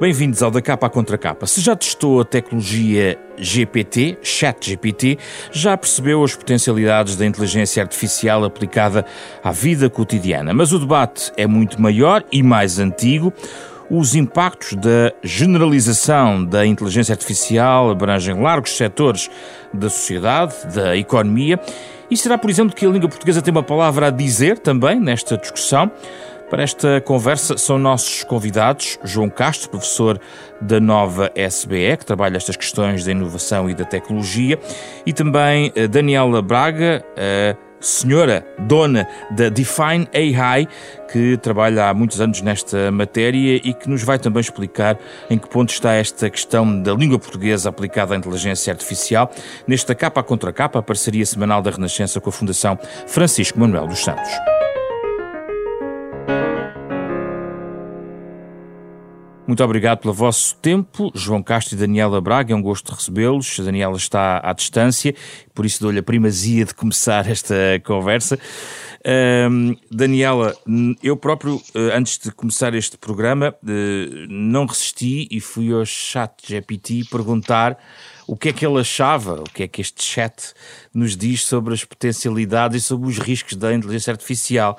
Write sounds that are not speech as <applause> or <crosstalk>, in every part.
Bem-vindos ao Da Capa à Contra Capa. Se já testou a tecnologia GPT, ChatGPT, já percebeu as potencialidades da inteligência artificial aplicada à vida cotidiana. Mas o debate é muito maior e mais antigo. Os impactos da generalização da inteligência artificial abrangem largos setores da sociedade, da economia. E será, por exemplo, que a língua portuguesa tem uma palavra a dizer também nesta discussão? Para esta conversa são nossos convidados João Castro, professor da nova SBE, que trabalha estas questões da inovação e da tecnologia, e também eh, Daniela Braga, a senhora dona da Define AI, que trabalha há muitos anos nesta matéria e que nos vai também explicar em que ponto está esta questão da língua portuguesa aplicada à inteligência artificial, nesta capa contra capa, a parceria semanal da Renascença com a Fundação Francisco Manuel dos Santos. Muito obrigado pelo vosso tempo, João Castro e Daniela Braga. É um gosto recebê-los. A Daniela está à distância, por isso dou-lhe a primazia de começar esta conversa. Daniela, eu próprio, eh, antes de começar este programa, eh, não resisti e fui ao chat GPT perguntar o que é que ele achava, o que é que este chat nos diz sobre as potencialidades e sobre os riscos da inteligência artificial.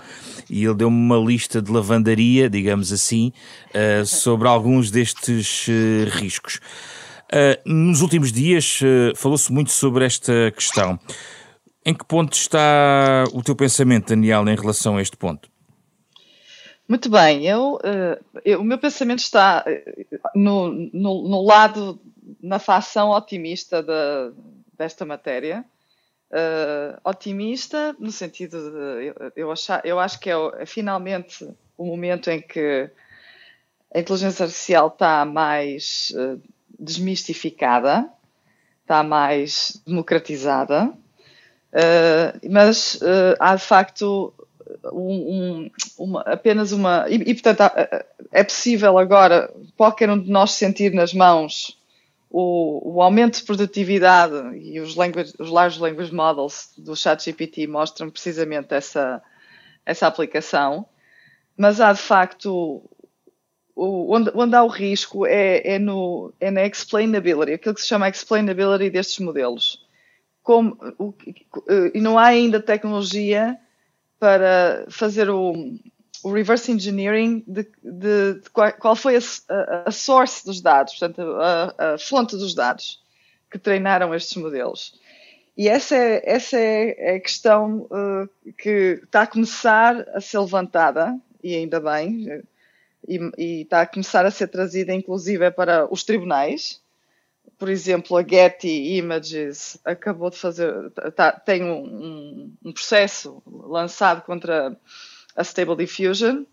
E ele deu-me uma lista de lavandaria, digamos assim, uh, sobre alguns destes uh, riscos. Uh, nos últimos dias falou-se muito sobre esta questão. Em que ponto está o teu pensamento, Daniel, em relação a este ponto? Muito bem, eu, eu, o meu pensamento está no, no, no lado na facção otimista de, desta matéria. Uh, otimista no sentido de eu, achar, eu acho que é, é, finalmente o momento em que a inteligência artificial está mais uh, desmistificada, está mais democratizada, uh, mas há de facto um, um, uma, apenas uma. E, e portanto, é possível agora qualquer um de nós sentir nas mãos o, o, aumento de produtividade e os, language, os large language models do ChatGPT mostram precisamente essa, essa aplicação, mas há de facto o, onde, onde, há o risco é, é, no, é na explainability, aquilo que se chama explainability destes modelos. Como, o, e não há ainda tecnologia para fazer o, o reverse engineering de, de, de qual, qual, foi a, a, source dos dados, portanto, a, a, fonte dos dados que treinaram estes modelos. E essa é, essa é a questão uh, que está a começar a ser levantada, e ainda bem, e, e, está a começar a ser trazida, inclusive, para os tribunais. Por exemplo, a Getty Images acabou de fazer, tá, tem um, um processo lançado contra a Stable Diffusion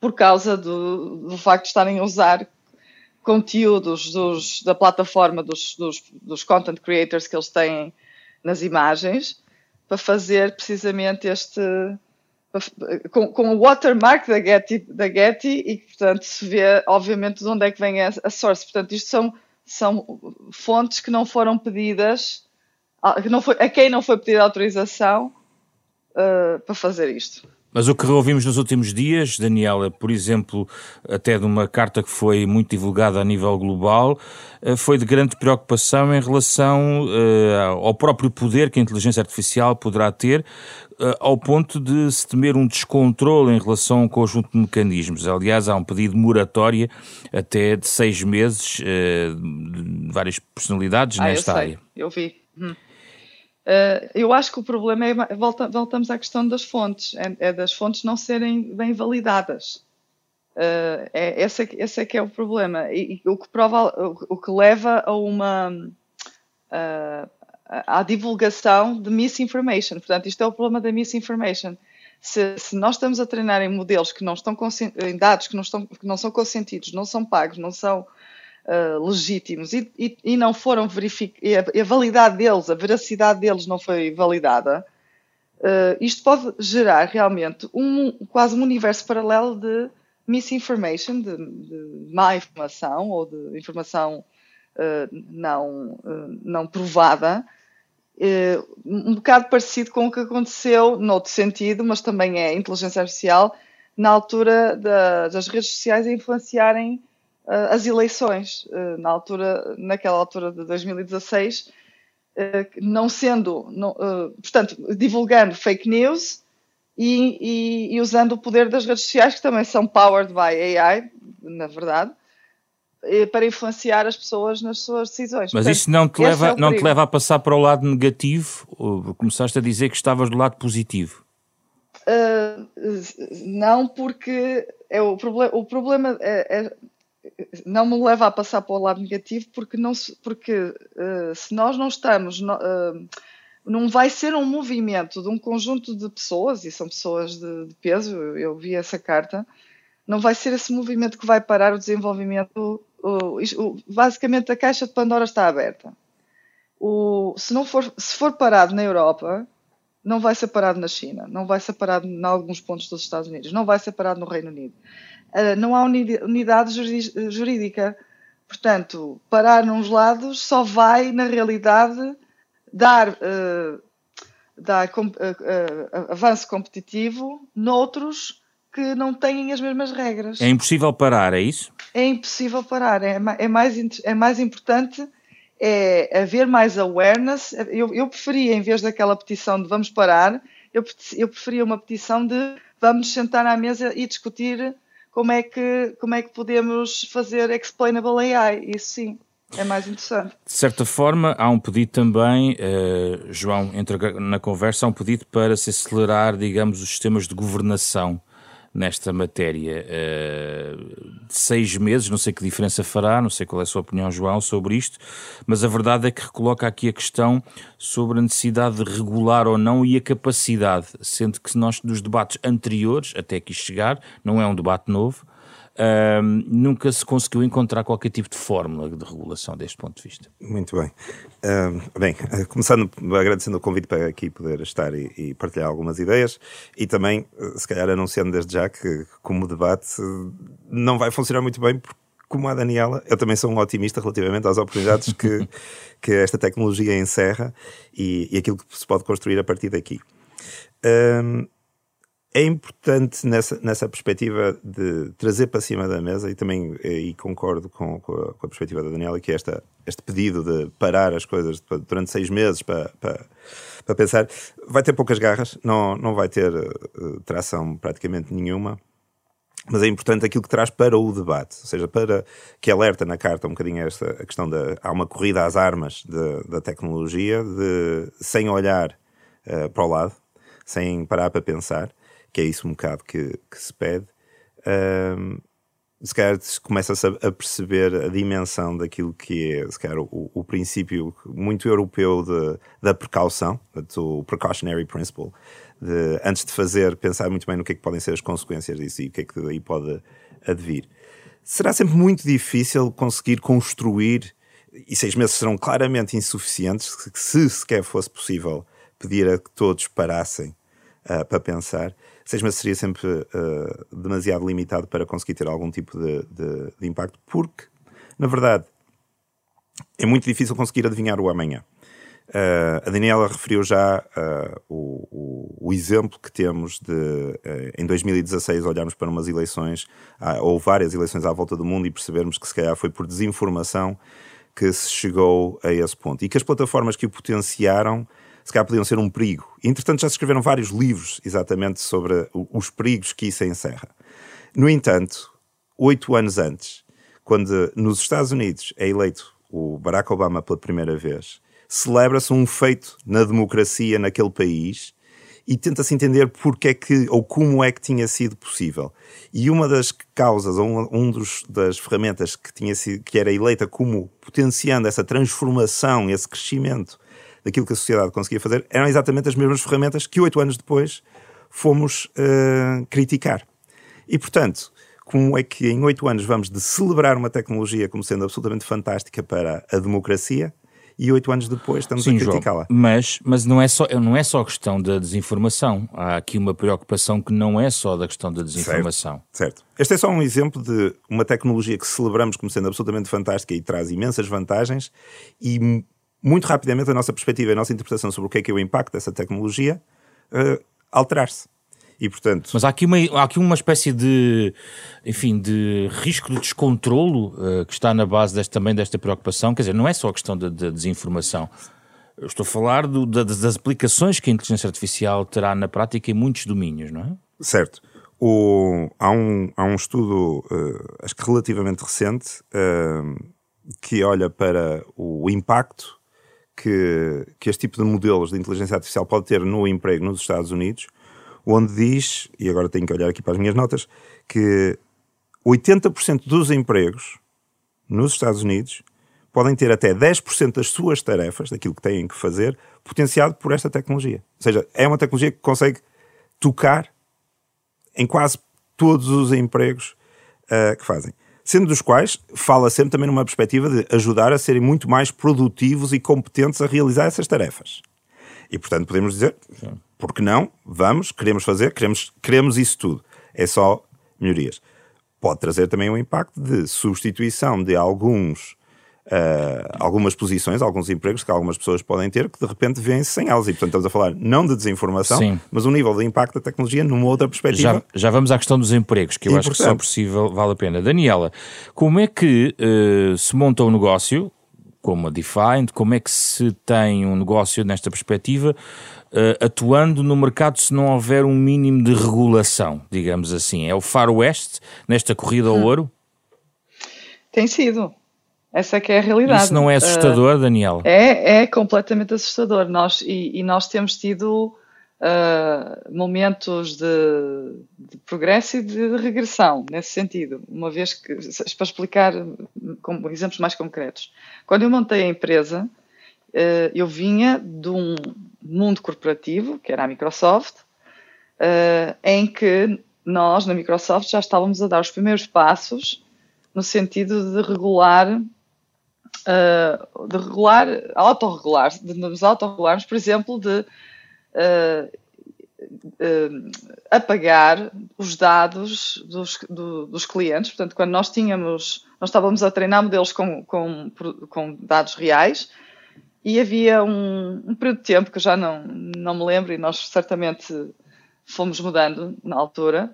por causa do, do facto de estarem a usar conteúdos dos, da plataforma dos, dos, dos, content creators que eles têm nas imagens para fazer precisamente este com, com o watermark da Getty, da Getty e portanto se vê obviamente de onde é que vem a, a source. Portanto isto são, são fontes que não foram pedidas a, que não foi, a quem não foi pedida autorização uh, para fazer isto mas o que ouvimos nos últimos dias, Daniela, por exemplo, até de uma carta que foi muito divulgada a nível global, eh, foi de grande preocupação em relação uh, ao próprio poder que a inteligência artificial poderá ter, uh, ao ponto de se temer um descontrole em relação a um conjunto de mecanismos. Aliás, há um pedido de moratória até de seis meses de várias personalidades ah, nesta eu sei. área. Eu vi. Hum. Uh, eu acho que o problema é, volta, voltamos à questão das fontes, é, é, das fontes não serem bem validadas. Uh, é, esse, é, esse é que é o problema. E, e o, que prova, o, o, que leva a uma. Uh, à divulgação de misinformation. Portanto, isto é o problema da misinformation. Se, se, nós estamos a treinar em modelos que não estão em dados que não, estão, que não são consentidos, não são pagos, não são uh, legítimos. E, e, e, não foram verificados, a, a, validade deles, a veracidade deles não foi validada, uh, isto pode gerar realmente um, quase um universo paralelo de misinformation, de, de má informação ou de informação uh, não, não provada, um bocado parecido com o que aconteceu noutro sentido, mas também é inteligência artificial, na altura da, das redes sociais a influenciarem as eleições na altura, naquela altura de 2016, não sendo, não, portanto, divulgando fake news e, e, e, usando o poder das redes sociais, que também são powered by AI, na verdade, para influenciar as pessoas nas suas decisões. Mas Portanto, isso não te, leva, é não te leva a passar para o lado negativo? Ou começaste a dizer que estavas do lado positivo? Uh, não, porque é o, proble o problema é, é, não me leva a passar para o lado negativo, porque, não se, porque uh, se nós não estamos. No, uh, não vai ser um movimento de um conjunto de pessoas, e são pessoas de, de peso, eu, eu vi essa carta, não vai ser esse movimento que vai parar o desenvolvimento. O, o, basicamente, a caixa de Pandora está aberta. O, se, não for, se for parado na Europa, não vai ser parado na China, não vai ser parado em alguns pontos dos Estados Unidos, não vai ser parado no Reino Unido. Uh, não há unidade jurídica. Portanto, parar nos lados só vai, na realidade, dar, uh, dar uh, uh, avanço competitivo noutros que não têm as mesmas regras. É impossível parar, é isso? É impossível parar. É, é, mais, é mais importante é haver mais awareness. Eu, eu preferia, em vez daquela petição de vamos parar, eu, eu preferia uma petição de vamos sentar à mesa e discutir como é que, como é que podemos fazer explainable AI. Isso sim é mais interessante. De certa forma, há um pedido também, uh, João, entra na conversa, há um pedido para se acelerar, digamos, os sistemas de governação nesta matéria. Uh, seis meses, não sei que diferença fará, não sei qual é a sua opinião, João, sobre isto, mas a verdade é que recoloca aqui a questão sobre a necessidade de regular ou não e a capacidade, sendo que nós, nos debates anteriores, até aqui chegar, não é um debate novo, Uh, nunca se conseguiu encontrar qualquer tipo de fórmula de regulação deste ponto de vista. Muito bem. Uh, bem, uh, começando agradecendo o convite para aqui poder estar e, e, partilhar algumas ideias e também, eh, se calhar, anunciando desde já que, como debate, não vai funcionar muito bem porque como a Daniela, eu também sou um otimista relativamente às oportunidades que, <laughs> que esta tecnologia encerra e, e, aquilo que se pode construir a partir daqui. Um, é importante nessa, nessa perspectiva de trazer para cima da mesa, e também e concordo com, com, a, com a perspectiva da Daniela, que é esta, este pedido de parar as coisas durante seis meses para, para, para pensar, vai ter poucas garras, não, não vai ter uh, tração praticamente nenhuma, mas é importante aquilo que traz para o debate, ou seja, para que alerta na carta um bocadinho esta a questão da há uma corrida às armas de, da tecnologia, de, sem olhar uh, para o lado, sem parar para pensar que é isso um bocado que, que se pede, um, se calhar começa-se a, perceber a dimensão daquilo que é, se calhar, o, o princípio muito europeu de, da precaução, o precautionary principle, de, antes de fazer, pensar muito bem no que é que podem ser as consequências disso e o que é que daí pode advir. Será sempre muito difícil conseguir construir, e seis meses serão claramente insuficientes, se sequer fosse possível pedir a que todos parassem uh, para pensar, seis meses seria sempre uh, demasiado limitado para conseguir ter algum tipo de, de, de, impacto, porque, na verdade, é muito difícil conseguir adivinhar o amanhã. Uh, a Daniela referiu já uh, o, o, o, exemplo que temos de, em 2016, olharmos para umas eleições, ou várias eleições à volta do mundo, e percebermos que se calhar foi por desinformação que se chegou a esse ponto. E que as plataformas que o potenciaram se calhar podiam ser um perigo. E, entretanto, já se escreveram vários livros exatamente sobre os perigos que isso encerra. No entanto, oito anos antes, quando nos Estados Unidos é eleito o Barack Obama pela primeira vez, celebra-se um feito na democracia naquele país e tenta-se entender porque é que ou como é que tinha sido possível. E uma das causas, um, um dos, das ferramentas que, tinha sido, que era eleita como potenciando essa transformação, esse crescimento daquilo que a sociedade conseguia fazer, eram exatamente as mesmas ferramentas que oito anos depois fomos uh, criticar. E, portanto, como é que em oito anos vamos de celebrar uma tecnologia como sendo absolutamente fantástica para a democracia e oito anos depois estamos Sim, a criticá-la. Mas, mas não, é só, não é só a questão da desinformação. Há aqui uma preocupação que não é só da questão da desinformação. Certo, certo. Este é só um exemplo de uma tecnologia que celebramos como sendo absolutamente fantástica e traz imensas vantagens e muito rapidamente a nossa perspectiva, a nossa interpretação sobre o que é que é o impacto dessa tecnologia uh, alterar-se. E, portanto... Mas há aqui uma, há aqui uma espécie de, enfim, de risco de descontrolo uh, que está na base deste, também desta preocupação. Quer dizer, não é só a questão da, da desinformação. Eu estou a falar do, da, das aplicações que a inteligência artificial terá na prática em muitos domínios, não é? Certo. O, há, um, há um estudo, uh, acho que relativamente recente, uh, que olha para o impacto que, que este tipo de modelos de inteligência artificial pode ter no emprego nos Estados Unidos, onde diz, e agora tenho que olhar aqui para as minhas notas, que 80% dos empregos nos Estados Unidos podem ter até 10% das suas tarefas, daquilo que têm que fazer, potenciado por esta tecnologia. Ou seja, é uma tecnologia que consegue tocar em quase todos os empregos uh, que fazem. Sendo dos quais fala sempre também numa perspectiva de ajudar a serem muito mais produtivos e competentes a realizar essas tarefas. E portanto podemos dizer, porque não? Vamos, queremos fazer, queremos, queremos isso tudo. É só melhorias. Pode trazer também um impacto de substituição de alguns Uh, algumas posições, alguns empregos que algumas pessoas podem ter que de repente vêm-se sem elas. E portanto estamos a falar não de desinformação, Sim. mas um nível de impacto da tecnologia numa outra perspectiva. Já, já vamos à questão dos empregos, que eu e, acho que só possível vale a pena. Daniela, como é que uh, se monta um negócio como a Defined, como é que se tem um negócio nesta perspectiva, uh, atuando no mercado se não houver um mínimo de regulação, digamos assim? É o Far West nesta corrida ao hum. ouro? Tem sido. Essa é que é a realidade. Isso não é assustador, uh, Daniel? É, é completamente assustador. Nós, e, e nós temos tido uh, momentos de, de, progresso e de regressão, nesse sentido. Uma vez que, para explicar com exemplos mais concretos. Quando eu montei a empresa, uh, eu vinha de um mundo corporativo, que era a Microsoft, em que nós, na Microsoft, já estávamos a dar os primeiros passos no sentido de regular uh, de regular, autorregular, de nos autorregularmos, por exemplo, de uh, uh, apagar os dados dos, do, dos clientes. Portanto, quando nós tínhamos, nós estávamos a treinar modelos com, com, com dados reais e havia um, um, período de tempo que eu já não, não me lembro e nós certamente fomos mudando na altura,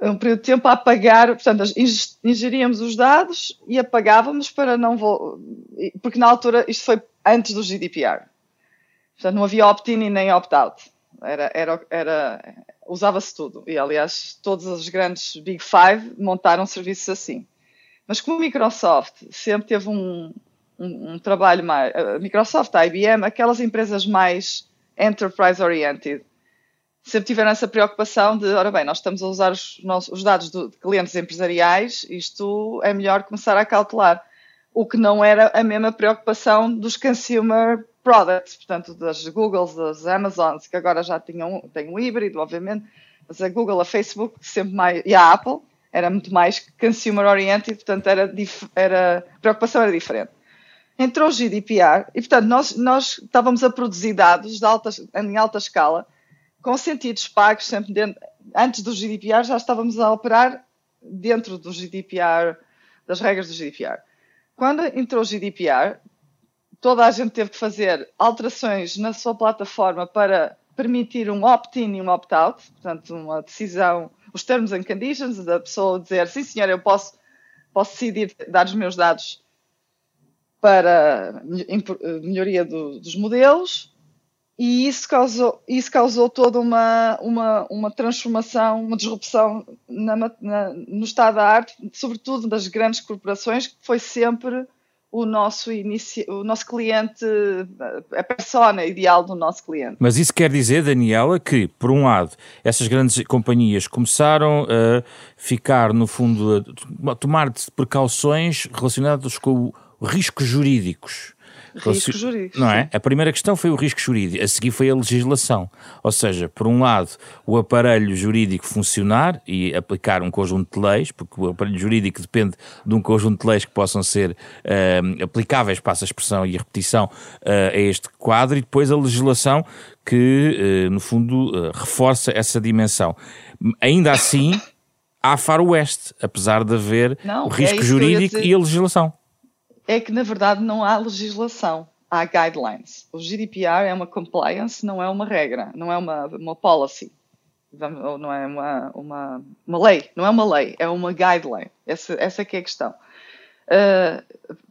um período de tempo a apagar, portanto, ingeríamos os dados e apagávamos para não porque na altura isto foi antes do GDPR. Portanto, não havia opt-in e nem opt-out. Era, era, era, usava-se tudo. E, aliás, todos os grandes Big Five montaram serviços assim. Mas como a Microsoft sempre teve um, um, um trabalho mais... A Microsoft, a IBM, aquelas empresas mais enterprise-oriented, sempre tiveram essa preocupação de, ora bem, nós estamos a usar os, nossos, os dados de clientes empresariais, isto é melhor começar a cautelar. O que não era a mesma preocupação dos consumer products, portanto, das Googles, das Amazons, que agora já tinham, têm um híbrido, obviamente, mas a Google, a Facebook, sempre mais, e a Apple, era muito mais consumer oriented, portanto, era, era, a preocupação era diferente. Entrou o GDPR e, portanto, nós, nós estávamos a produzir dados alta, em alta escala com sentidos pagos sempre dentro, antes do GDPR já estávamos a operar dentro do GDPR, das regras do GDPR. Quando entrou o GDPR, toda a gente teve que fazer alterações na sua plataforma para permitir um opt-in e um opt-out, portanto, uma decisão, os termos and conditions da pessoa dizer, sim senhor, eu posso, posso decidir dar os meus dados para melhoria do, dos modelos, e isso causou, isso causou toda uma, uma, uma transformação, uma disrupção na, na, no estado da arte, sobretudo das grandes corporações, que foi sempre o nosso, inicio, o nosso cliente, a persona ideal do nosso cliente. Mas isso quer dizer, Daniela, que, por um lado, essas grandes companhias começaram a ficar, no fundo, a tomar precauções relacionadas com riscos jurídicos Riscos jurídicos. Não é? A primeira questão foi o risco jurídico, a seguir foi a legislação. Ou seja, por um lado, o aparelho jurídico funcionar e aplicar um conjunto de leis, porque o aparelho jurídico depende de um conjunto de leis que possam ser uh, aplicáveis, passa a expressão e a repetição, uh, a este quadro, e depois a legislação que, uh, no fundo, reforça essa dimensão. Ainda assim, há faroeste, apesar de haver Não, o risco é jurídico e a legislação é que, na verdade, não há legislação, há guidelines. O GDPR é uma compliance, não é uma regra, não é uma, uma policy. ou não é uma, uma, uma lei, não é uma lei, é uma guideline. Essa, essa é que é a questão. Uh,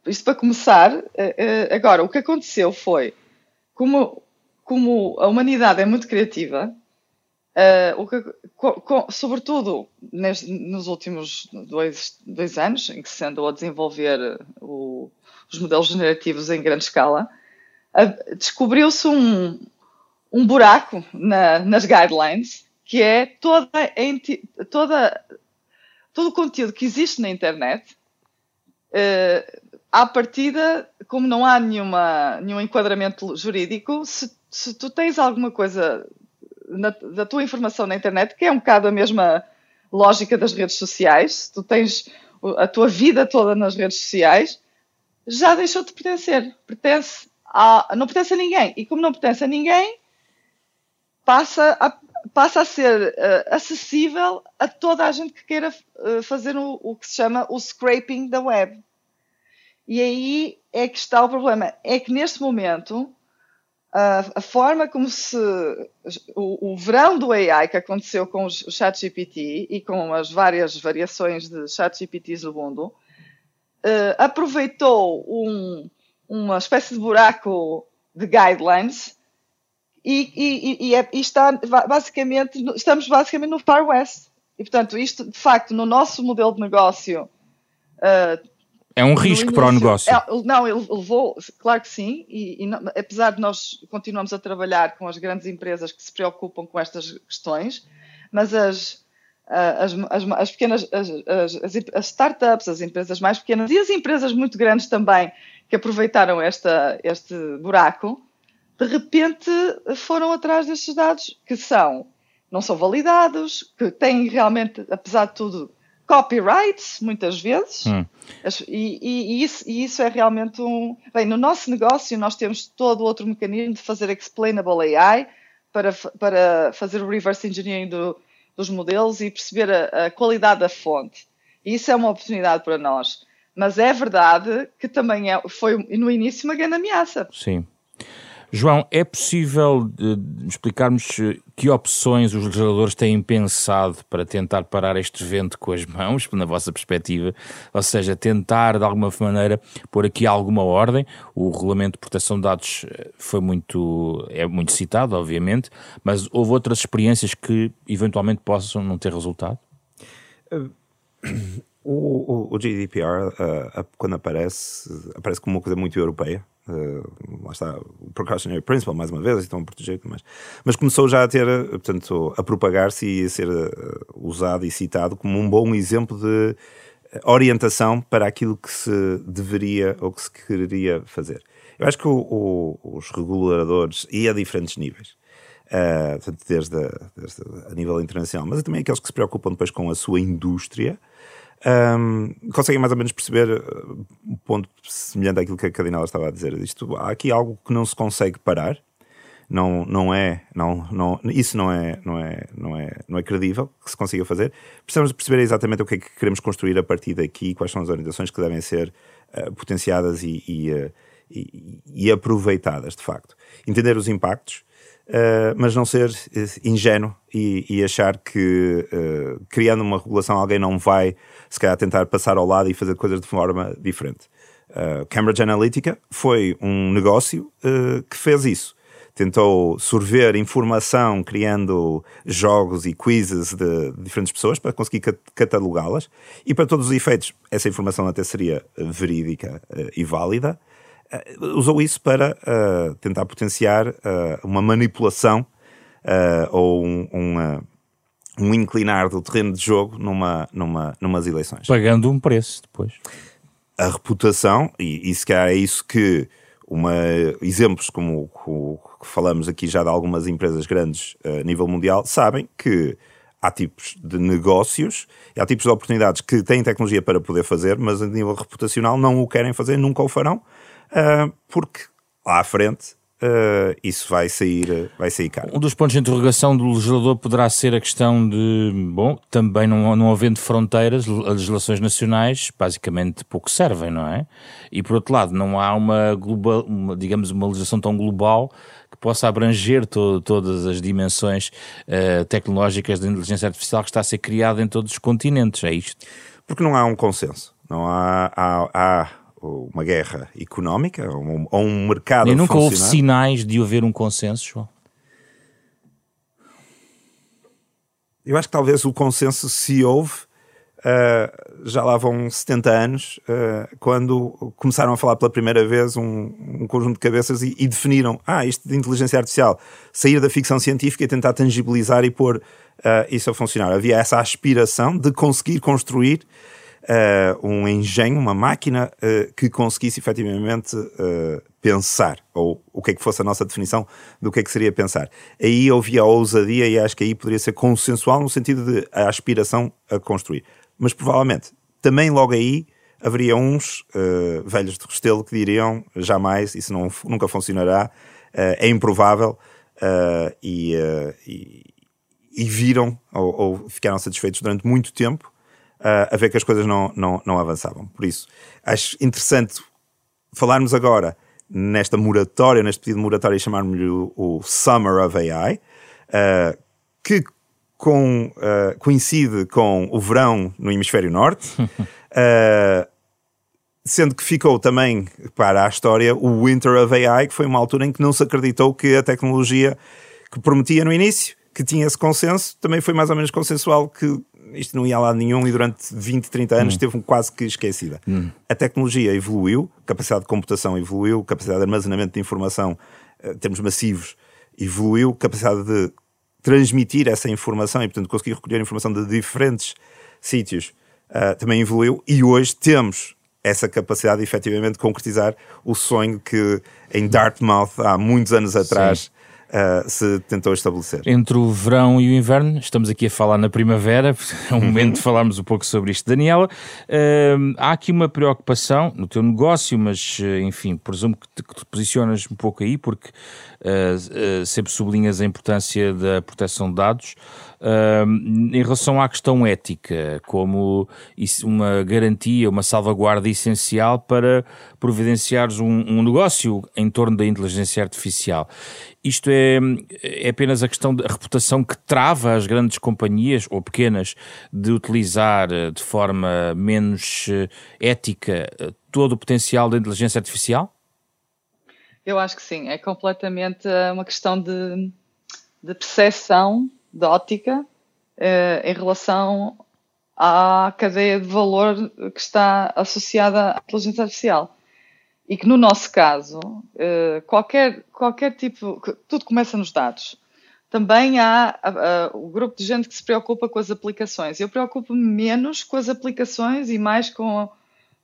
isto para começar, uh, uh, agora, o que aconteceu foi, como, como a humanidade é muito criativa, o que, sobretudo nos últimos dois, dois anos, em que se andou a desenvolver o, os modelos generativos em grande escala, descobriu-se um, um buraco na, nas guidelines, que é toda, toda, todo o conteúdo que existe na internet, uh, à partida, como não há nenhuma, nenhum enquadramento jurídico, se, se tu tens alguma coisa na, da tua informação na internet, que é um bocado a mesma lógica das redes sociais, tu tens a tua vida toda nas redes sociais, já deixou de pertencer. Pertence a, não pertence a ninguém. E como não pertence a ninguém, passa a, passa a ser uh, acessível a toda a gente que queira uh, fazer o, o, que se chama o scraping da web. E aí é que está o problema. É que neste momento a, forma como se o, o, verão do AI que aconteceu com o ChatGPT e com as várias variações de ChatGPTs no mundo uh, aproveitou um, uma espécie de buraco de guidelines e, e, e, é, e, está basicamente, estamos basicamente no Far West. E, portanto, isto, de facto, no nosso modelo de negócio. Uh, é um risco início, para o negócio. É, não, ele levou, claro que sim, e, não, apesar de nós continuamos a trabalhar com as grandes empresas que se preocupam com estas questões, mas as, as, as, as pequenas, as, as, startups, as empresas mais pequenas e as empresas muito grandes também que aproveitaram esta, este buraco, de repente foram atrás destes dados que são, não são validados, que têm realmente, apesar de tudo, copyrights, muitas vezes, hum. e, e, e, isso, e, isso, é realmente um. Bem, no nosso negócio, nós temos todo outro mecanismo de fazer explainable AI para, para fazer o reverse engineering do, dos modelos e perceber a, a qualidade da fonte. E isso é uma oportunidade para nós. Mas é verdade que também é, foi no início uma grande ameaça. Sim. João, é possível uh, explicarmos que opções os legisladores têm pensado para tentar parar este vento com as mãos, <laughs> na vossa perspectiva? Ou seja, tentar de alguma maneira pôr aqui alguma ordem. O regulamento de proteção de dados eh, foi muito, é muito citado, obviamente, mas houve outras experiências que eventualmente possam não ter resultado? Uh, <clears throat> o, o, o, GDPR, uh, quando aparece, aparece como uma coisa muito europeia. Uh, lá está o precautionary principle, mais uma vez, estão a proteger, mas, mas começou já a ter, portanto, a propagar-se e a ser uh, usado e citado como um bom exemplo de orientação para aquilo que se deveria ou que se quereria fazer. Eu acho que o, o, os reguladores, e a diferentes níveis, uh, desde, a, desde a nível internacional, mas também aqueles que se preocupam depois com a sua indústria, um, conseguem mais ou menos perceber uh, um ponto semelhante àquilo que a Cardinal estava a dizer. Isto, há aqui algo que não se consegue parar, não, não é, não, não, isso não é, não, é, não, é, não é credível que se consiga fazer. Precisamos perceber exatamente o que é que queremos construir a partir daqui, quais são as orientações que devem ser uh, potenciadas e, e, uh, e, e aproveitadas, de facto. Entender os impactos, Uh, mas não ser uh, ingênuo e, e, achar que uh, criando uma regulação alguém não vai se calhar tentar passar ao lado e fazer coisas de forma diferente. Cambridge Analytica foi um negócio que fez isso. Tentou sorver informação criando jogos e quizzes de, diferentes pessoas para conseguir catalogá-las e para todos os efeitos essa informação até seria verídica e válida uh, usou isso para uh, tentar potenciar uh, uma manipulação ou um, uma, um inclinar do terreno de jogo numa, numa, numas eleições. Pagando um preço depois. A reputação, e, e se calhar é isso que uma, exemplos como o que falamos aqui já de algumas empresas grandes a nível mundial, sabem que há tipos de negócios, há tipos de oportunidades que têm tecnologia para poder fazer, mas a nível reputacional não o querem fazer, nunca o farão, uh, porque lá à frente uh, isso vai sair, vai sair caro. Um dos pontos de interrogação do legislador poderá ser a questão de, bom, também não, não havendo fronteiras, as legislações nacionais basicamente pouco servem, não é? E por outro lado, não há uma, global, uma digamos, uma legislação tão global que possa abranger to, todas as dimensões uh, tecnológicas da inteligência artificial que está a ser criada em todos os continentes, é isto? Porque não há um consenso. Não há, há, há uma guerra económica ou um, ou um mercado. E nunca houve sinais de haver um consenso, João? Eu acho que talvez o consenso se houve. Uh, já lá vão 70 anos, uh, quando começaram a falar pela primeira vez um, um conjunto de cabeças e, e, definiram: ah, isto de inteligência artificial, sair da ficção científica e tentar tangibilizar e pôr uh, isso a funcionar. Havia essa aspiração de conseguir construir uh, um engenho, uma máquina uh, que conseguisse efetivamente uh, pensar, ou o que é que fosse a nossa definição do que é que seria pensar. Aí havia a ousadia e acho que aí poderia ser consensual no sentido de a aspiração a construir. Mas provavelmente, também logo aí, haveria uns velhos de Restelo que diriam jamais, isso não, nunca funcionará, é improvável, e, e, e viram ou, ou, ficaram satisfeitos durante muito tempo uh, a ver que as coisas não, não, não avançavam. Por isso, acho interessante falarmos agora nesta moratória, neste pedido de moratória, chamarmos-lhe o, o, Summer of AI, uh, ah, que com, uh, coincide com o verão no hemisfério norte, uh, <laughs> sendo que ficou também para a história o Winter of AI, que foi uma altura em que não se acreditou que a tecnologia que prometia no início, que tinha esse consenso, também foi mais ou menos consensual que isto não ia a lado nenhum e durante 20, 30 anos hum. esteve quase que esquecida. Hum. A tecnologia evoluiu, capacidade de computação evoluiu, capacidade de armazenamento de informação em eh, termos massivos evoluiu, capacidade de transmitir essa informação e, portanto, conseguir recolher informação de diferentes sítios uh, também evoluiu e hoje temos essa capacidade de efetivamente concretizar o sonho que em Dartmouth há muitos anos atrás uh, se tentou estabelecer. Entre o verão e o inverno, estamos aqui a falar na primavera, <laughs> é o momento uhum. de falarmos um pouco sobre isto. Daniela, uh, há aqui uma preocupação no teu negócio, mas uh, enfim, presumo que te, que te, posicionas um pouco aí, porque sempre sublinhas a importância da proteção de dados. Em relação à questão ética, como uma garantia, uma salvaguarda essencial para providenciares um, um, negócio em torno da inteligência artificial. Isto é, é apenas a questão da reputação que trava as grandes companhias ou pequenas de utilizar eh, de forma menos eh, ética eh, todo o potencial da inteligência artificial? Eu acho que sim, é completamente uma questão de, de percepção de ótica eh, em relação à cadeia de valor que está associada à inteligência artificial. E que no nosso caso, eh, qualquer, qualquer tipo, tudo começa nos dados. Também há o grupo de gente que se preocupa com as aplicações. Eu preocupo-me menos com as aplicações e mais com,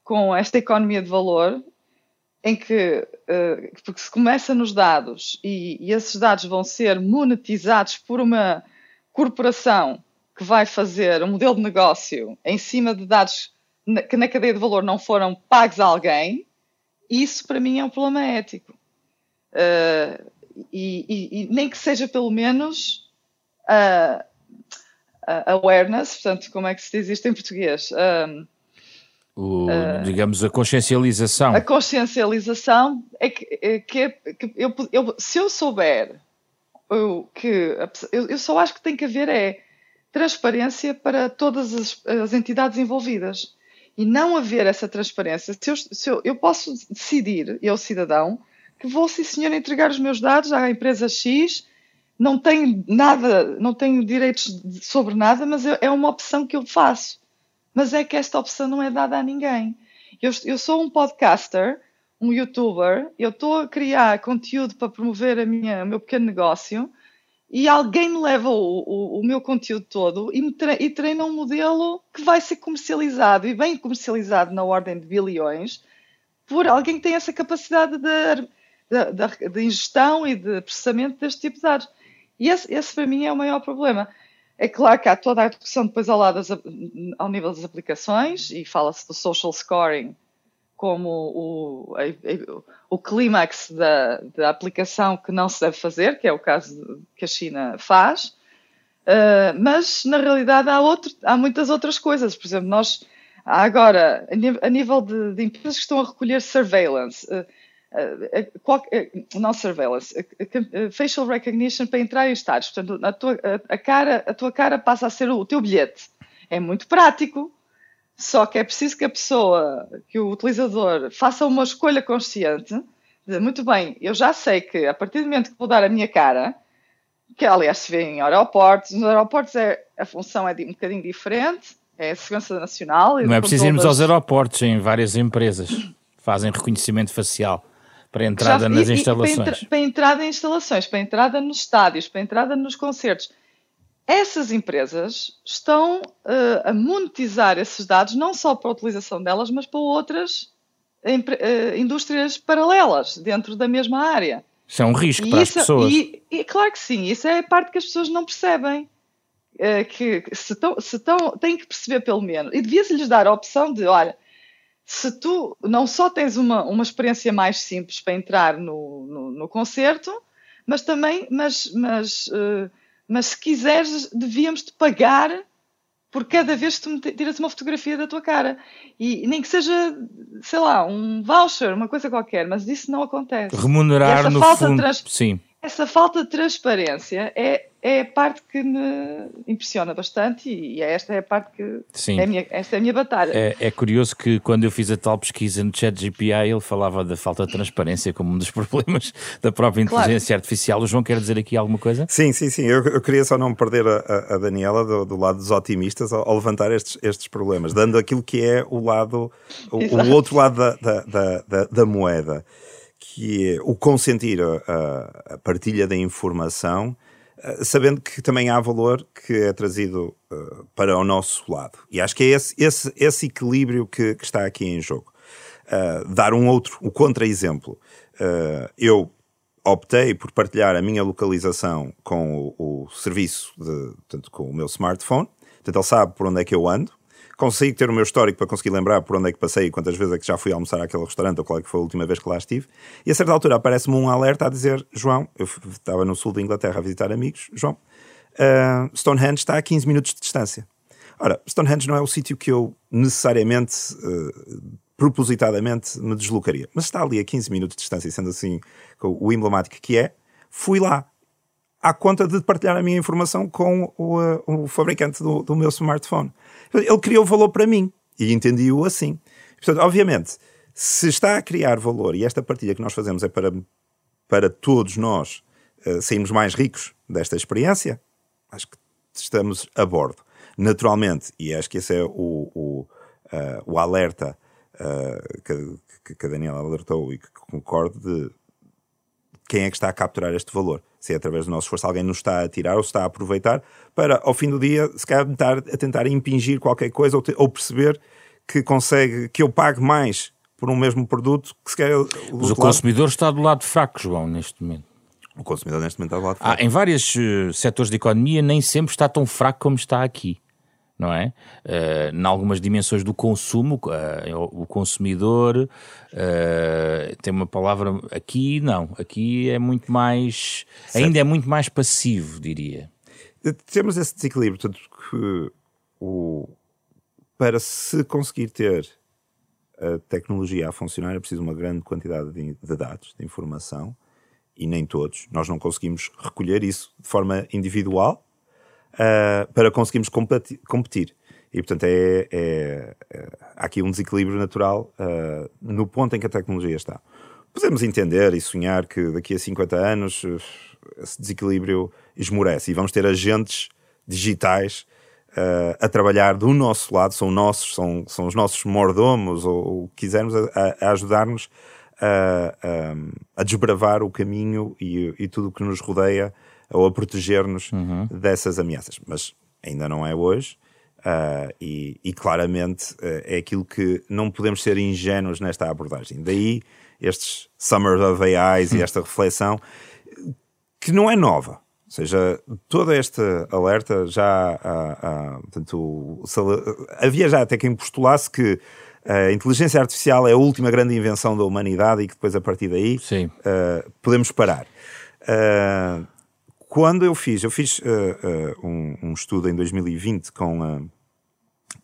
com esta economia de valor, em que, uh, porque se começa nos dados e, e, esses dados vão ser monetizados por uma corporação que vai fazer um modelo de negócio em cima de dados que na cadeia de valor não foram pagos a alguém, isso para mim é um problema ético. Uh, e, e, e, nem que seja pelo menos uh, uh, awareness, portanto, como é que se diz isto em português? O, digamos, a consciencialização. A consciencialização é que, é que, é, que eu, eu, se eu souber o que eu, eu, só acho que tem que haver é transparência para todas as, as entidades envolvidas e não haver essa transparência. Se eu, se eu, eu posso decidir, eu cidadão, que vou sim senhor entregar os meus dados à empresa X, não tenho nada, não tenho direitos sobre nada, mas é uma opção que eu faço. Mas é que esta opção não é dada a ninguém. Eu, eu sou um podcaster um youtuber, eu estou a criar conteúdo para promover a minha, o meu pequeno negócio e alguém me leva o, o, o meu conteúdo todo e, tre e treina um modelo que vai ser comercializado e bem comercializado na ordem de bilhões por alguém que tem essa capacidade de, de, de, de ingestão e de processamento deste tipo de dados. E esse, esse, para mim é o maior problema. É claro que há toda a discussão depois ao lado das, ao nível das aplicações e fala-se do social scoring como o, o clímax da, da aplicação que não se deve fazer, que é o caso que a China faz, uh, mas na realidade há, outro, há muitas outras coisas. Por exemplo, nós agora, a nível de, de empresas que estão a recolher surveillance, uh, uh, qual, não surveillance, facial recognition para entrar em estados. Portanto, a tua, a, cara, a tua cara passa a ser o teu bilhete. É muito prático só que é preciso que a pessoa, que o utilizador, faça uma escolha consciente de, muito bem, eu já sei que a partir do momento que vou dar a minha cara, que aliás se vê em aeroportos, nos aeroportos é, a função é de, um bocadinho diferente, é a segurança nacional. Não é preciso irmos das... aos aeroportos, em várias empresas fazem reconhecimento facial para entrada já, nas e, instalações. E para, entra, para entrada em instalações, para entrada nos estádios, para entrada nos concertos essas empresas estão uh, a monetizar esses dados não só para a utilização delas, mas para outras uh, indústrias paralelas dentro da mesma área. Isso é um risco e para isso, as pessoas. E, e, claro que sim, isso é a parte que as pessoas não percebem. Uh, que se, tão, se tão, têm que perceber pelo menos. E devia-se-lhes dar a opção de, olha, se tu não só tens uma, uma experiência mais simples para entrar no, no, no concerto, mas também, mas, mas mas se quiseres, devíamos te pagar por cada vez que tu tiras uma fotografia da tua cara. E nem que seja, sei lá, um voucher, uma coisa qualquer, mas isso não acontece. Remunerar no fundo, sim. Essa falta de transparência é, é a parte que me impressiona bastante e esta é a parte que Sim. É a minha, esta é a minha batalha. É, é, curioso que quando eu fiz a tal pesquisa no ChatGPI ele falava da falta de transparência como um dos <laughs> problemas da própria inteligência claro. artificial. O João quer dizer aqui alguma coisa? Sim, sim, sim. Eu, eu queria só não perder a, a Daniela do, do, lado dos otimistas ao, ao, levantar estes, estes problemas, dando aquilo que é o lado, o, o outro lado da, da, da, da moeda, que é o consentir a, a partilha da informação eh, sabendo que também há valor que é trazido uh, para o nosso lado. E acho que é esse, esse, esse equilíbrio que, que, está aqui em jogo. Uh, dar um outro, o um contra-exemplo. Uh, eu optei por partilhar a minha localização com o, o serviço, de, portanto, com o meu smartphone. Portanto, ele sabe por onde é que eu ando consigo ter o meu histórico para conseguir lembrar por onde é que passei e quantas vezes é que já fui almoçar àquele restaurante ou qual é que foi a última vez que lá estive. E a certa altura aparece-me um alerta a dizer: João, eu estava no sul da Inglaterra a visitar amigos, João, uh, Stonehenge está a 15 minutos de distância. Ora, Stonehenge não é o sítio que eu necessariamente, uh, propositadamente, me deslocaria, mas está ali a 15 minutos de distância, sendo assim o emblemático que é, fui lá à conta de partilhar a minha informação com o, uh, o fabricante do, do, meu smartphone. Ele criou valor para mim e entendi-o assim. Portanto, obviamente, se está a criar valor e esta partilha que nós fazemos é para, para todos nós uh, sairmos mais ricos desta experiência, acho que estamos a bordo. Naturalmente, e acho que esse é o, o, uh, o alerta uh, que, que a Daniela alertou e que concordo de quem é que está a capturar este valor. Se é através do nosso esforço alguém nos está a tirar ou está a aproveitar para, ao fim do dia, se calhar tentar, a tentar impingir qualquer coisa ou, te, ou perceber que consegue, que eu pague mais por um mesmo produto que se calhar... Mas o consumidor está do lado fraco, João, neste momento. O consumidor neste momento está do lado fraco. Ah, em vários uh, setores da economia nem sempre está tão fraco como está aqui não é? Uh, em algumas dimensões do consumo, uh, o consumidor uh, tem uma palavra aqui, não, aqui é muito mais, certo. ainda é muito mais passivo, diria. Temos esse desequilíbrio, portanto, que o, para se conseguir ter a tecnologia a funcionar é preciso uma grande quantidade de, de dados, de informação, e nem todos. Nós não conseguimos recolher isso de forma individual, uh, para conseguirmos competir. E, portanto, é, é, é, há aqui um desequilíbrio natural uh, no ponto em que a tecnologia está. Podemos entender e sonhar que daqui a 50 anos uh, esse desequilíbrio esmorece e vamos ter agentes digitais uh, a trabalhar do nosso lado, são nossos, são, são os nossos mordomos, ou, o que quisermos, a, a ajudar-nos a, a, a, desbravar o caminho e, e tudo o que nos rodeia ou a proteger-nos uhum. dessas ameaças. Mas ainda não é hoje. Uh, e, e, claramente uh, é aquilo que não podemos ser ingênuos nesta abordagem. Daí estes Summer of AIs e hum. esta reflexão que não é nova. Ou seja, toda esta alerta já há, portanto, havia já até quem postulasse que a inteligência artificial é a última grande invenção da humanidade e que depois a partir daí uh, podemos parar. Uh, quando eu fiz, eu fiz uh, um, um, estudo em 2020 com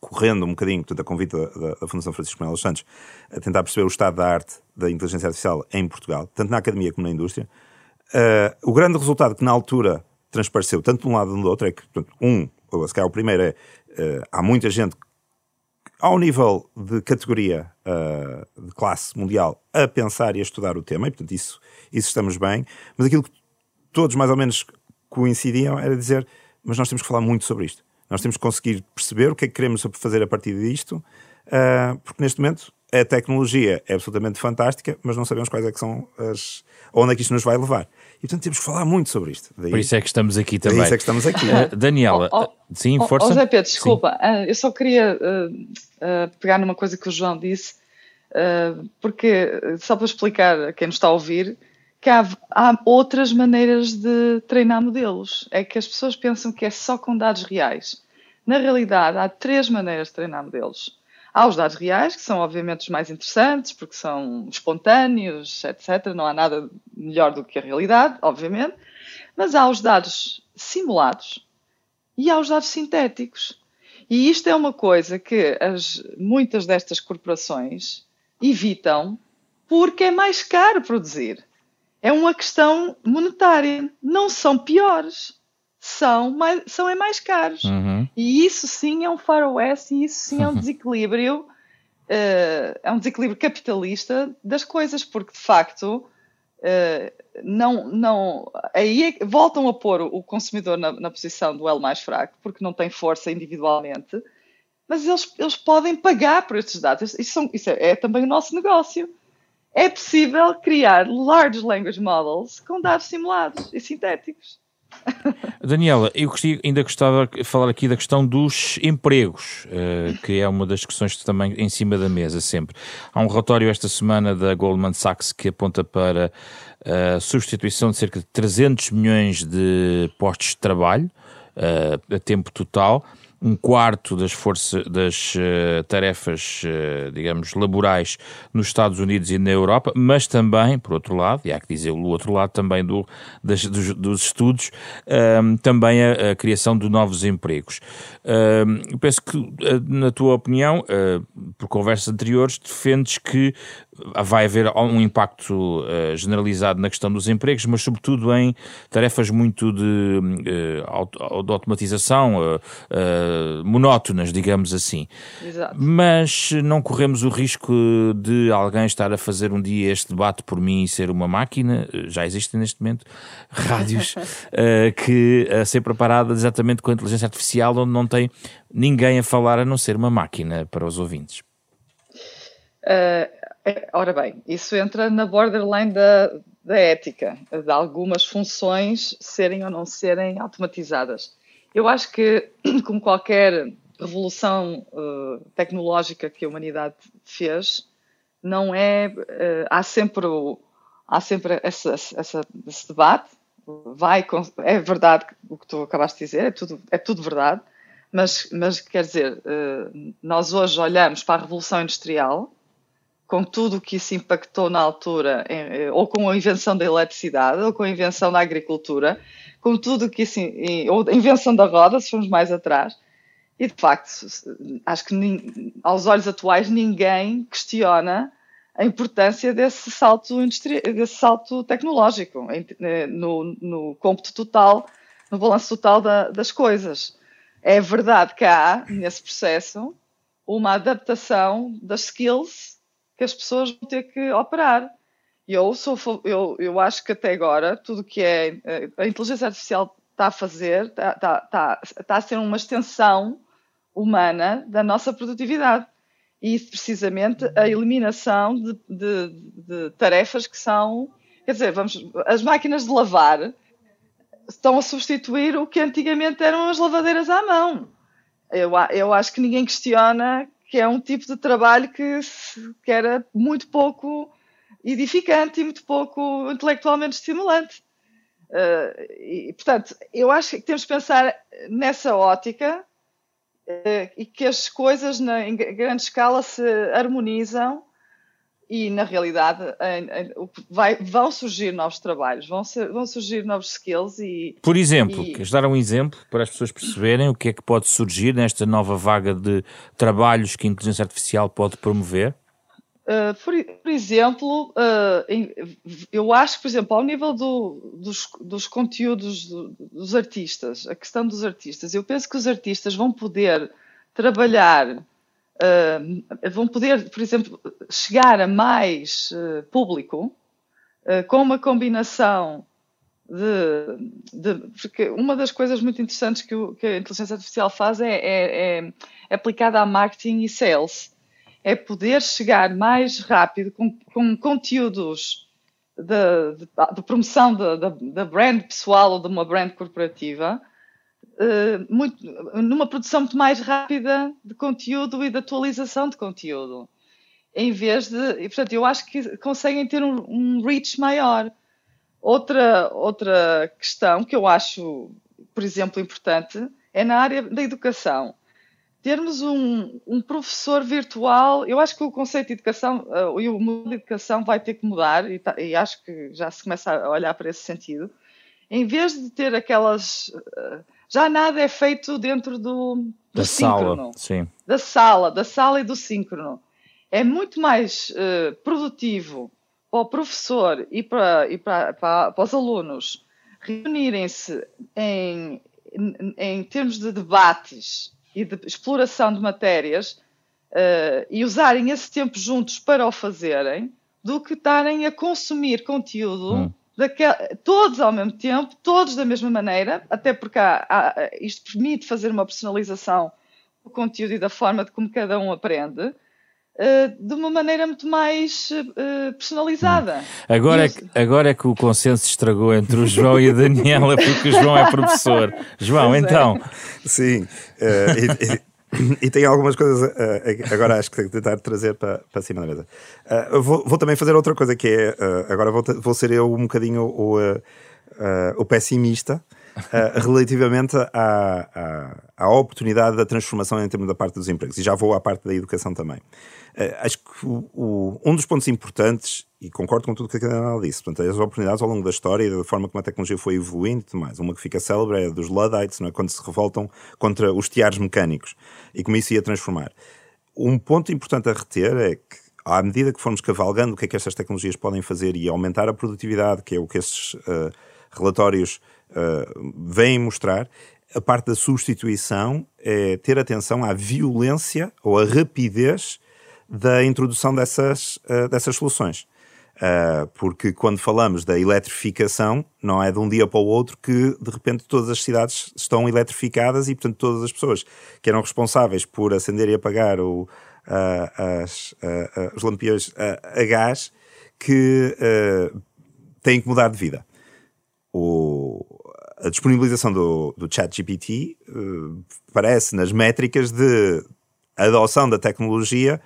correndo um bocadinho, portanto, a convite da, da, Fundação Francisco Manuel Santos, a tentar perceber o estado da arte da inteligência artificial em Portugal, tanto na academia como na indústria. Uh, o grande resultado que na altura transpareceu, tanto de um lado como do outro, é que, portanto, um, ou se calhar o primeiro é, uh, há muita gente ao nível de categoria uh, de classe mundial a pensar e a estudar o tema, e portanto isso, isso estamos bem, mas aquilo que todos mais ou menos coincidiam era dizer, mas nós temos que falar muito sobre isto. Nós temos que conseguir perceber o que é que queremos fazer a partir disto, uh, porque neste momento a tecnologia é absolutamente fantástica, mas não sabemos quais é que são as. onde é que isto nos vai levar. E portanto temos que falar muito sobre isto. Daí, Por isso é que estamos aqui também. Por isso é que estamos aqui. Uh, Daniela, oh, oh, sim, força. Oh, José Pedro, desculpa, uh, eu só queria uh, pegar numa coisa que o João disse, porque, só para explicar a quem nos está a ouvir, que há, há, outras maneiras de treinar modelos. É que as pessoas pensam que é só com dados reais. Na realidade, há três maneiras de treinar modelos. Há os dados reais, que são obviamente os mais interessantes, porque são espontâneos, etc. Não há nada melhor do que a realidade, obviamente. Mas há os dados simulados e há os dados sintéticos. E isto é uma coisa que as, muitas destas corporações evitam porque é mais caro produzir é uma questão monetária. Não são piores, são, mais, são é mais caros. Uhum. E isso sim é um faroeste e isso sim é um <laughs> desequilíbrio, uh, é um desequilíbrio capitalista das coisas, porque de facto uh, não, não, aí é, voltam a pôr o consumidor na, na posição do L mais fraco, porque não tem força individualmente, mas eles, eles podem pagar por estes dados. Isso, são, isso é, é também o nosso negócio é possível criar large language models com dados simulados e sintéticos. <laughs> Daniela, eu ainda gostava de falar aqui da questão dos empregos, uh, que é uma das questões que também em cima da mesa sempre. Há um relatório esta semana da Goldman Sachs que aponta para a substituição de cerca de 300 milhões de postos de trabalho uh, a tempo total um quarto das forças das uh, tarefas, uh, digamos, laborais nos Estados Unidos e na Europa, mas também, por outro lado, e há que dizer o outro lado também do, das, dos, dos, estudos, ehm, também a, a, criação de novos empregos. Uh, eu penso que, eh, na tua opinião, por conversas anteriores, defendes que vai haver um impacto uh, generalizado na questão dos empregos, mas sobretudo em tarefas muito de, uh, de automatização, uh, monótonas, digamos assim. Exato. Mas não corremos o risco de alguém estar a fazer um dia este debate por mim e ser uma máquina, já existem neste momento <laughs> rádios que a ser preparadas exatamente com a inteligência artificial, onde não tem ninguém a falar a não ser uma máquina para os ouvintes. Uh, ora bem, isso entra na borderline da, da ética, de algumas funções serem ou não serem automatizadas. Eu acho que, <clears throat> como qualquer revolução uh, tecnológica que a humanidade fez, não é. Uh, há sempre, o, há sempre essa, esse debate. Vai, é verdade o que tu acabaste de dizer, é tudo, é tudo verdade, mas, mas quer dizer, uh, nós hoje olhamos para a Revolução Industrial com tudo o que isso impactou na altura, eh, ou com a invenção da eletricidade, ou com a invenção da agricultura, com tudo o que isso, ou a invenção da roda, se formos mais atrás. E de facto, acho que aos olhos atuais ninguém questiona a importância desse salto, desse salto tecnológico eh, no, no cômputo total, no balanço total da, das coisas. É verdade que há, nesse processo, uma adaptação das skills que as pessoas vão ter que operar. Eu, sou, eu, eu acho que até agora tudo que é eh, a inteligência artificial está a fazer está, está, está, está a ser uma extensão humana da nossa produtividade e precisamente a eliminação de, de, de, tarefas que são, quer dizer, vamos, as máquinas de lavar estão a substituir o que antigamente eram as lavadeiras à mão. Eu, eu acho que ninguém questiona que é um tipo de trabalho que, que era muito pouco edificante e muito pouco intelectualmente estimulante. Uh, e, portanto, eu acho que temos que pensar nessa ótica uh, e que as coisas na, em grande escala se harmonizam e, na realidade, vai, vão surgir novos trabalhos, vão, ser, vão surgir novos skills e... Por exemplo, e... queres dar um exemplo para as pessoas perceberem o que é que pode surgir nesta nova vaga de trabalhos que a inteligência artificial pode promover? Uh, por, por, exemplo, uh, eu acho que, por exemplo, ao nível do, dos, dos, conteúdos do, dos artistas, a questão dos artistas, eu penso que os artistas vão poder trabalhar, uh, vão poder, por exemplo, chegar a mais público com uma combinação de, de, Porque uma das coisas muito interessantes que, o, que a inteligência artificial faz é, é, é aplicada a marketing e sales. É poder chegar mais rápido com, com conteúdos de, de, de promoção da brand pessoal ou de uma brand corporativa, uh, muito, numa produção muito mais rápida de conteúdo e de atualização de conteúdo. Em vez de. E, portanto, eu acho que conseguem ter um, um reach maior. Outra, outra questão que eu acho, por exemplo, importante é na área da educação termos um, um, professor virtual, eu acho que o conceito de educação uh, e o modelo de educação vai ter que mudar, e, tá, e, acho que já se começa a olhar para esse sentido. Em vez de ter aquelas. Uh, já nada é feito dentro do, do da síncrono. Sala, sim. Da sala, da sala e do síncrono. É muito mais uh, produtivo para o professor e para, e para, para, para os alunos reunirem-se em, em, em termos de debates e de exploração de matérias uh, e usarem esse tempo juntos para o fazerem, do que estarem a consumir conteúdo hum. Todos ao mesmo tempo, todos da mesma maneira, até porque há, há, isto permite fazer uma personalização do conteúdo e da forma de como cada um aprende. Uh, de uma maneira muito mais uh, personalizada. Agora, é que, agora é que o consenso estragou entre o João e a Daniela, porque o João é professor. <laughs> João, pois é. então. É. Sim, uh, <laughs> e, tem algumas coisas agora acho que tenho que tentar trazer para, para cima da mesa. Vou, vou, também fazer outra coisa que é, agora vou, vou ser eu um bocadinho o, o pessimista. Uh, <laughs> relativamente à, à, à, oportunidade da transformação em termos da parte dos empregos. E já vou à parte da educação também. Uh, acho que o, o, um dos pontos importantes, e concordo com tudo que a Daniela disse, portanto, as oportunidades ao longo da história e da forma como a tecnologia foi evoluindo e tudo mais. Uma que fica célebre é a dos Luddites, não é? quando se revoltam contra os tiares mecânicos e como isso ia transformar. Um ponto importante a reter é que à medida que formos cavalgando o que é que estas tecnologias podem fazer e aumentar a produtividade, que é o que esses uh, relatórios uh, vêm mostrar, a parte da substituição é ter atenção à violência ou à rapidez da introdução dessas, uh, dessas soluções. Uh, porque quando falamos da eletrificação, não é de um dia para o outro que de repente todas as cidades estão eletrificadas e, portanto, todas as pessoas que eram responsáveis por acender e apagar o, uh, as, uh, os lampiões a gás que têm que mudar de vida. O, a disponibilização do, do ChatGPT parece nas métricas de adoção da tecnologia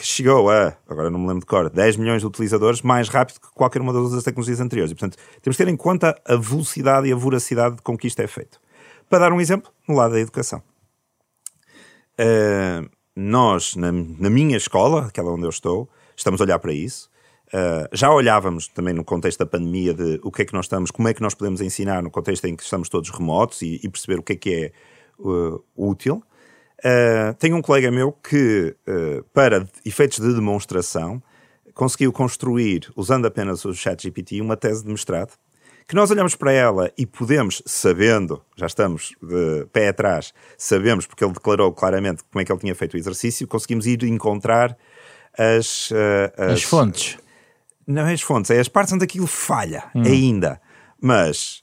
que chegou a, agora não me lembro de cor, 10 milhões de utilizadores mais rápido que qualquer uma das outras tecnologias anteriores. E, portanto, temos que ter em conta a velocidade e a voracidade com que isto é feito. Para dar um exemplo, no lado da educação. Uh, nós, na, na minha escola, aquela onde eu estou, estamos a olhar para isso. Uh, já olhávamos também no contexto da pandemia de o que é que nós estamos, como é que nós podemos ensinar no contexto em que estamos todos remotos e, e perceber o que é que é uh, útil. Uh, tenho um colega meu que, para efeitos de demonstração, conseguiu construir, usando apenas o ChatGPT, uma tese de mestrado que nós olhamos para ela e podemos, sabendo, já estamos de pé atrás, sabemos, porque ele declarou claramente como é que ele tinha feito o exercício, conseguimos ir encontrar as, as, as fontes não é as fontes, é as partes onde aquilo falha hum. ainda. Mas,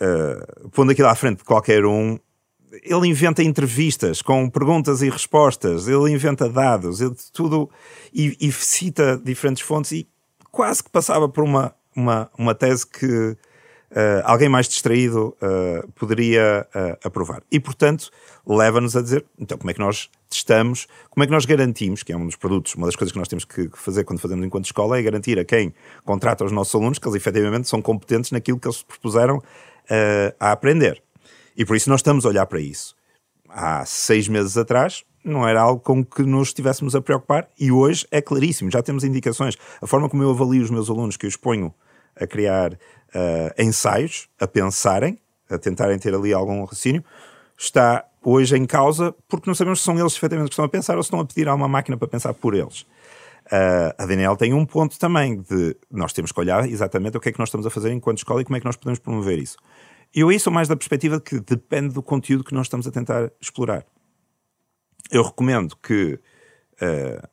uh, pondo aquilo à frente de qualquer um, ele inventa entrevistas com perguntas e respostas, ele inventa dados, ele tudo e, e, cita diferentes fontes e quase que passava por uma, uma, uma tese que uh, alguém mais distraído uh, poderia uh, aprovar. E, portanto, leva-nos a dizer, então, como é que nós testamos, como é que nós garantimos, que é um dos produtos, uma das coisas que nós temos que fazer quando fazemos enquanto escola, é garantir a quem contrata os nossos alunos que eles efetivamente são competentes naquilo que eles propuseram a aprender. E por isso nós estamos a olhar para isso. Há seis meses atrás, não era algo com que nos estivéssemos a preocupar e hoje é claríssimo, já temos indicações. A forma como eu avalio os meus alunos, que eu exponho a criar uh, ensaios, a pensarem, a tentarem ter ali algum raciocínio, está hoje em causa porque não sabemos se são eles efetivamente que estão a pensar ou se estão a pedir a uma máquina para pensar por eles. Uh, a Daniel tem um ponto também de nós temos que olhar exatamente o que é que nós estamos a fazer enquanto escola e como é que nós podemos promover isso. Eu sou mais da perspectiva de que depende do conteúdo que nós estamos a tentar explorar. Eu recomendo que, uh,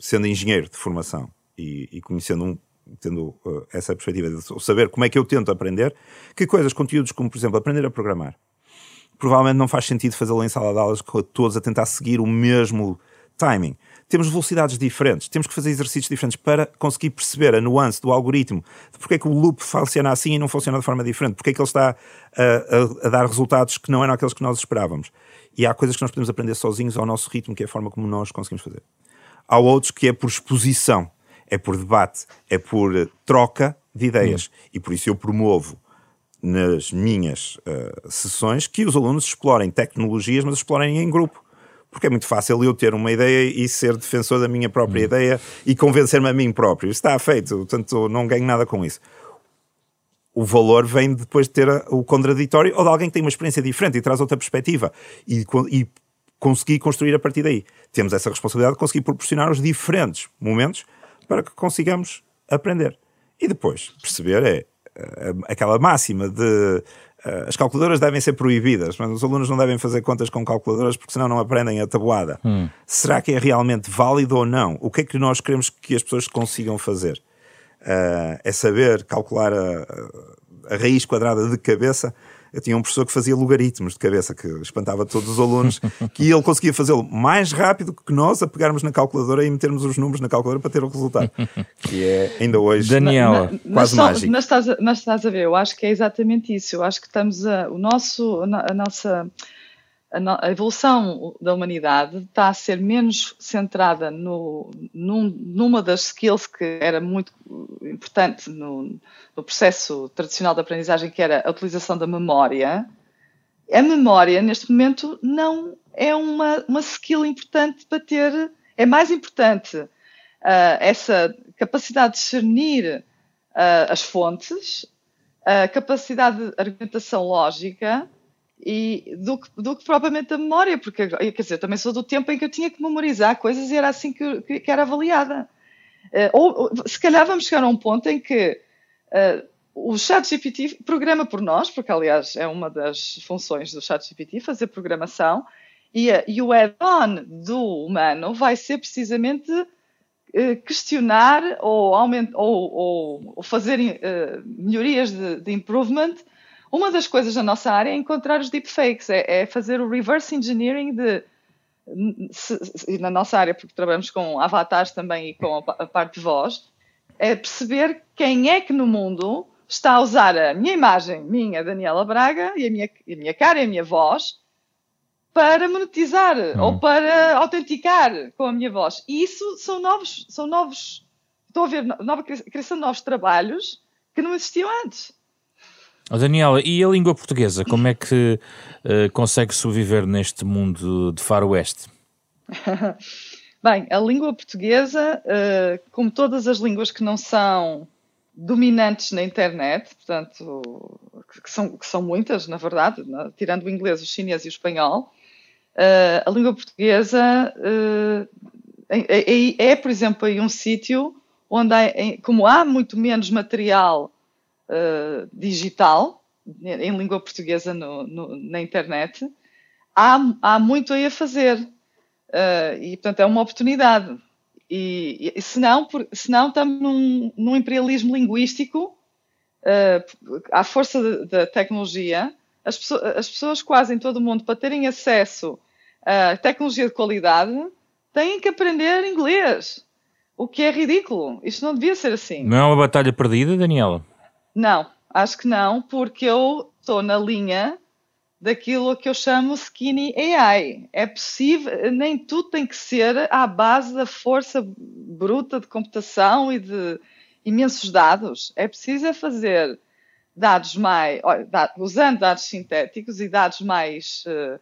sendo engenheiro de formação e, e conhecendo um, tendo uh, essa perspectiva de saber como é que eu tento aprender, que coisas, conteúdos como, por exemplo, aprender a programar. Provavelmente não faz sentido fazê-lo em sala de aulas com todos a tentar seguir o mesmo timing. Temos velocidades diferentes, temos que fazer exercícios diferentes para conseguir perceber a nuance do algoritmo, de porque é que o loop funciona assim e não funciona de forma diferente, porque é que ele está a, a, a dar resultados que não eram aqueles que nós esperávamos. E há coisas que nós podemos aprender sozinhos ao nosso ritmo, que é a forma como nós conseguimos fazer. Há outros que é por exposição é por debate, é por troca de ideias. Hum. E por isso eu promovo nas minhas uh, sessões que os alunos explorem tecnologias, mas explorem em grupo. Porque é muito fácil eu ter uma ideia e ser defensor da minha própria hum. ideia e convencer-me a mim próprio. Está feito, portanto não ganho nada com isso. O valor vem depois de ter o contraditório ou de alguém que tem uma experiência diferente e traz outra perspectiva e, e conseguir construir a partir daí. Temos essa responsabilidade de conseguir proporcionar os diferentes momentos para que consigamos aprender. E depois, perceber é eh, aquela máxima de as calculadoras devem ser proibidas, mas os alunos não devem fazer contas com calculadoras porque senão não aprendem a tabuada. Hum. Será que é realmente válido ou não? O que é que nós queremos que as pessoas consigam fazer? Uh, é saber calcular a, a raiz quadrada de cabeça eu tinha um professor que fazia logaritmos de cabeça, que espantava todos os alunos, <laughs> que ele conseguia fazê-lo mais rápido que nós a pegarmos na calculadora e metermos os números na calculadora para ter o resultado. <laughs> que é ainda hoje Daniela, quase mas, mágico. Mas estás, a, mas estás a ver, eu acho que é exatamente isso. Eu acho que estamos a, o nosso, a, a nossa a, evolução da humanidade está a ser menos centrada no, num, numa das skills que era muito importante no, no, processo tradicional de aprendizagem, que era a utilização da memória. A memória, neste momento, não é uma, uma skill importante para ter, é mais importante uh, essa capacidade de discernir uh, as fontes, a capacidade de argumentação lógica e do que, do que propriamente a memória, porque quer dizer, também sou do tempo em que eu tinha que memorizar coisas e era assim que, que, era avaliada. Uh, ou, se calhar vamos chegar a um ponto em que uh, o ChatGPT programa por nós, porque aliás é uma das funções do ChatGPT, fazer programação, e, uh, e o add-on do humano vai ser precisamente questionar ou, aument, ou, ou, ou fazer melhorias de, de improvement uma das coisas na nossa área é encontrar os deepfakes, é, é fazer o reverse engineering de. Se, se, na nossa área, porque trabalhamos com avatares também e com a, a parte de voz, é perceber quem é que no mundo está a usar a minha imagem, minha Daniela Braga, e a minha, a minha cara e a minha voz para monetizar hum. ou para autenticar com a minha voz. E isso são novos, são novos, estou a ver nova criação de novos trabalhos que não existiam antes. Oh, Daniela, e a língua portuguesa, como é que uh, consegue sobreviver neste mundo de faroeste? <laughs> Bem, a língua portuguesa, uh, como todas as línguas que não são dominantes na internet, portanto, que são, que são muitas, na verdade, né? tirando o inglês, o chinês e o espanhol, uh, a língua portuguesa é, é, é, por exemplo, aí um sítio onde, há, como há muito menos material uh, digital, em língua portuguesa no, no, na internet, há, há muito aí a fazer. Uh, e, portanto, é uma oportunidade. E, e se, não, por, se não, estamos num, num imperialismo linguístico, uh, à força da tecnologia, as pessoas, as pessoas quase em todo o mundo, para terem acesso a tecnologia de qualidade, têm que aprender inglês. O que é ridículo. Isto não devia ser assim. Não é uma batalha perdida, Daniela? Não, acho que não, porque eu estou na linha daquilo que eu chamo skinny AI. É possível, nem tudo tem que ser à base da força bruta de computação e de imensos dados. É preciso é fazer dados mais, usando dados sintéticos e dados mais, uh,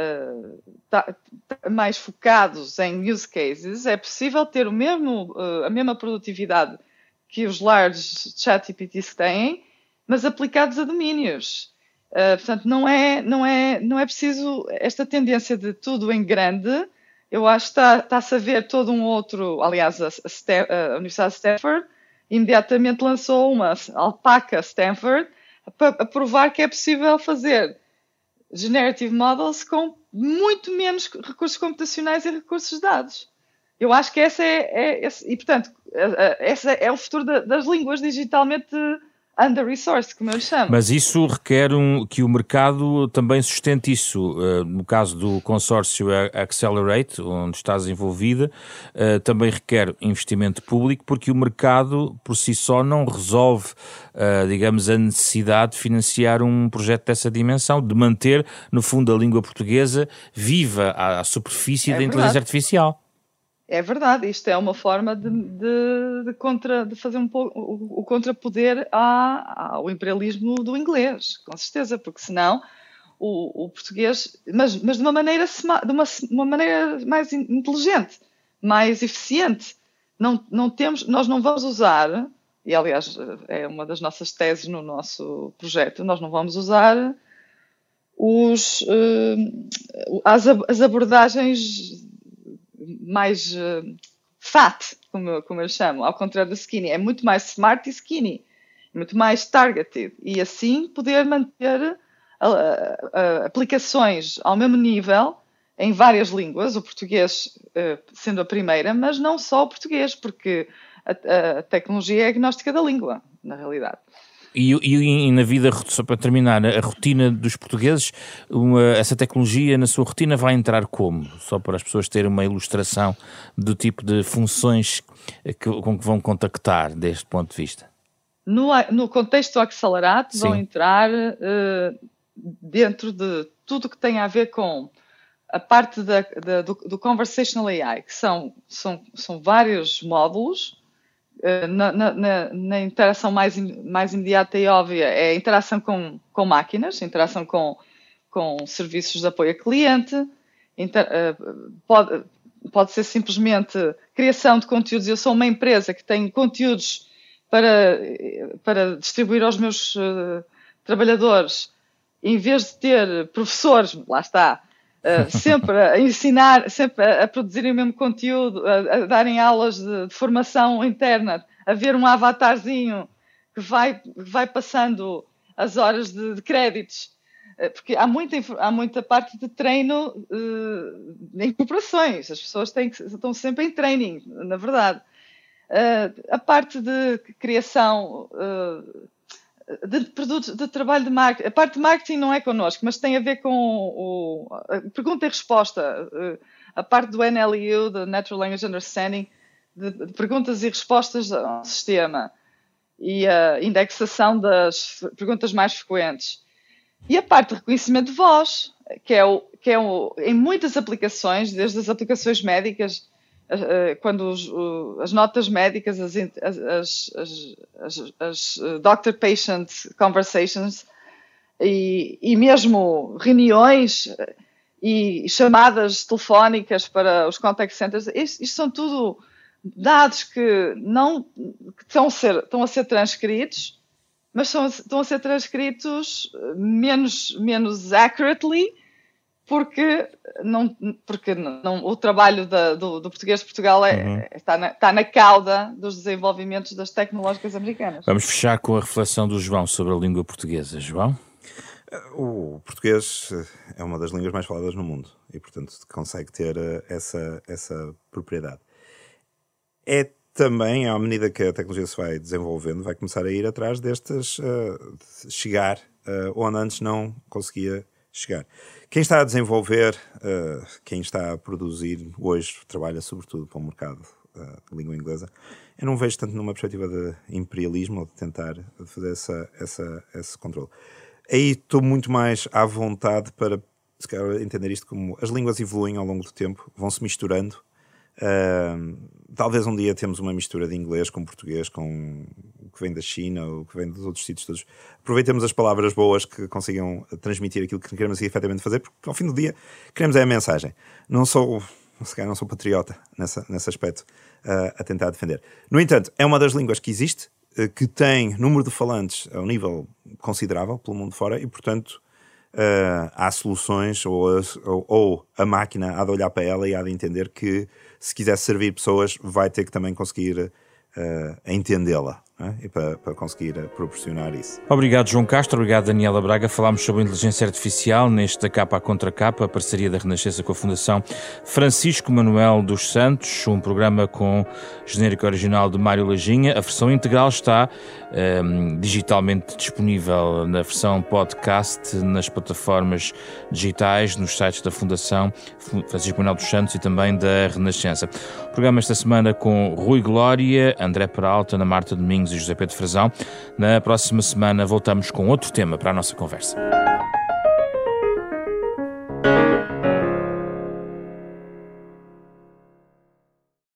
uh, mais focados em use cases, é possível ter o mesmo, uh, a mesma produtividade que os large chat GPTs têm, mas aplicados a domínios. Uh, portanto, não é, não, é, não é preciso esta tendência de tudo em grande. Eu acho que está-se a ver todo um outro. Aliás, a, a, a Universidade de Stanford imediatamente lançou uma alpaca Stanford para provar que é possível fazer generative models com muito menos recursos computacionais e recursos de dados. Eu acho que essa é, é e portanto, essa é o futuro das línguas digitalmente under-resourced, como eu chamo. Mas isso requer um, que o mercado também sustente isso. Uh, no caso do consórcio Accelerate, onde estás envolvida, uh, também requer investimento público, porque o mercado por si só não resolve, uh, digamos, a necessidade de financiar um projeto dessa dimensão, de manter, no fundo, a língua portuguesa viva à, à superfície é da verdade. inteligência artificial. É verdade, isto é uma forma de, de, de, contra, de fazer um pouco o, o contrapoder à, ao imperialismo do inglês, com certeza, porque senão o, o português, mas, mas de uma maneira de uma, uma maneira mais inteligente, mais eficiente. Não, não temos, nós não vamos usar, e aliás é uma das nossas teses no nosso projeto, nós não vamos usar os, uh, as, as abordagens mais uh, fat, como eu, como eu chamo, ao contrário do skinny. É muito mais smart e skinny, muito mais targeted. E assim poder manter uh, uh, aplicações ao mesmo nível em várias línguas, o português sendo a primeira, mas não só o português, porque a, a tecnologia é agnóstica da língua, na realidade. E, e, e, na vida, só para terminar, a rotina dos portugueses, uma, essa tecnologia na sua rotina vai entrar como? Só para as pessoas terem uma ilustração do tipo de funções que, com que vão contactar deste ponto de vista. No, no contexto acelerado, Sim. vão entrar uh, dentro de tudo que tem a ver com a parte da, da, do, do, Conversational AI, que são, são, são vários módulos na, na, na, interação mais, mais imediata e óbvia é a interação com, com máquinas, interação com, com serviços de apoio a cliente, inter, uh, pode, pode ser simplesmente criação de conteúdos. Eu sou uma empresa que tem conteúdos para, para distribuir aos meus uh, trabalhadores, em vez de ter professores, lá está, Uh, sempre a ensinar, sempre a, a, produzirem o mesmo conteúdo, a, a darem aulas de, de, formação interna, a ver um avatarzinho que vai, vai passando as horas de, de créditos. Uh, porque há muita, há muita parte de treino uh, em corporações, as pessoas têm que, estão sempre em training, na verdade. a parte de criação de produtos de trabalho de marketing. A parte de marketing não é connosco, mas tem a ver com o, pergunta e resposta. Eh, a parte do NLU, do Natural Language Understanding, de, de perguntas e respostas ao sistema e a indexação das perguntas mais frequentes. E a parte de reconhecimento de voz, que é, o, que é o, em muitas aplicações, desde as aplicações médicas, quando os, as notas médicas, as, as, as, as eh, doctor-patient conversations e, e, mesmo reuniões eh, e chamadas telefónicas para os contact centers, isto, isto são tudo dados que não que estão, a ser, estão a ser transcritos, mas são, estão a ser transcritos menos, menos accurately porque, não, porque não, o trabalho da, do, do, português de Portugal é, uhum. está, na, está na cauda dos desenvolvimentos das tecnológicas americanas. Vamos fechar com a reflexão do João sobre a língua portuguesa. João? O português é uma das línguas mais faladas no mundo e, portanto, consegue ter eh, essa, essa propriedade. É também, à medida que a tecnologia se vai desenvolvendo, vai começar a ir atrás destas, uh, chegar uh, onde antes não conseguia chegar. Quem está a desenvolver, uh, quem está a produzir hoje, trabalha sobretudo para o mercado da língua inglesa, eu não vejo tanto numa perspectiva de imperialismo ou de tentar fazer essa, essa, esse controle. Aí estou muito mais à vontade para se calhar, entender isto como as línguas evoluem ao longo do tempo, vão se misturando. Uh, talvez um dia temos uma mistura de inglês com português, com que vem da China, ou que vem dos outros sítios todos. Aproveitemos as palavras boas que consigam transmitir aquilo que queremos efetivamente fazer, porque ao fim do dia queremos é a mensagem. Não sou, se calhar não sou patriota nessa, nesse aspecto uh, a tentar defender. No entanto, é uma das línguas que existe, uh, que tem número de falantes a um nível considerável pelo mundo fora e, portanto, uh, há soluções ou, ou, ou, a máquina há de olhar para ela e há de entender que se quiser servir pessoas vai ter que também conseguir uh, entendê-la é? e para, para, conseguir proporcionar isso. Obrigado, João Castro. Obrigado, Daniela Braga. Falámos sobre inteligência artificial neste capa contra capa, a parceria da Renascença com a Fundação Francisco Manuel dos Santos, um programa com genérico original de Mário Lajinha. A versão integral está um, ehm, digitalmente disponível na versão podcast, nas plataformas digitais, nos sites da Fundação Francisco Manuel dos Santos e também da Renascença. Programa esta semana com Rui Glória, André Peralta, Ana Marta Domingos e José Pedro Frazão. Na próxima semana voltamos com outro tema para a nossa conversa.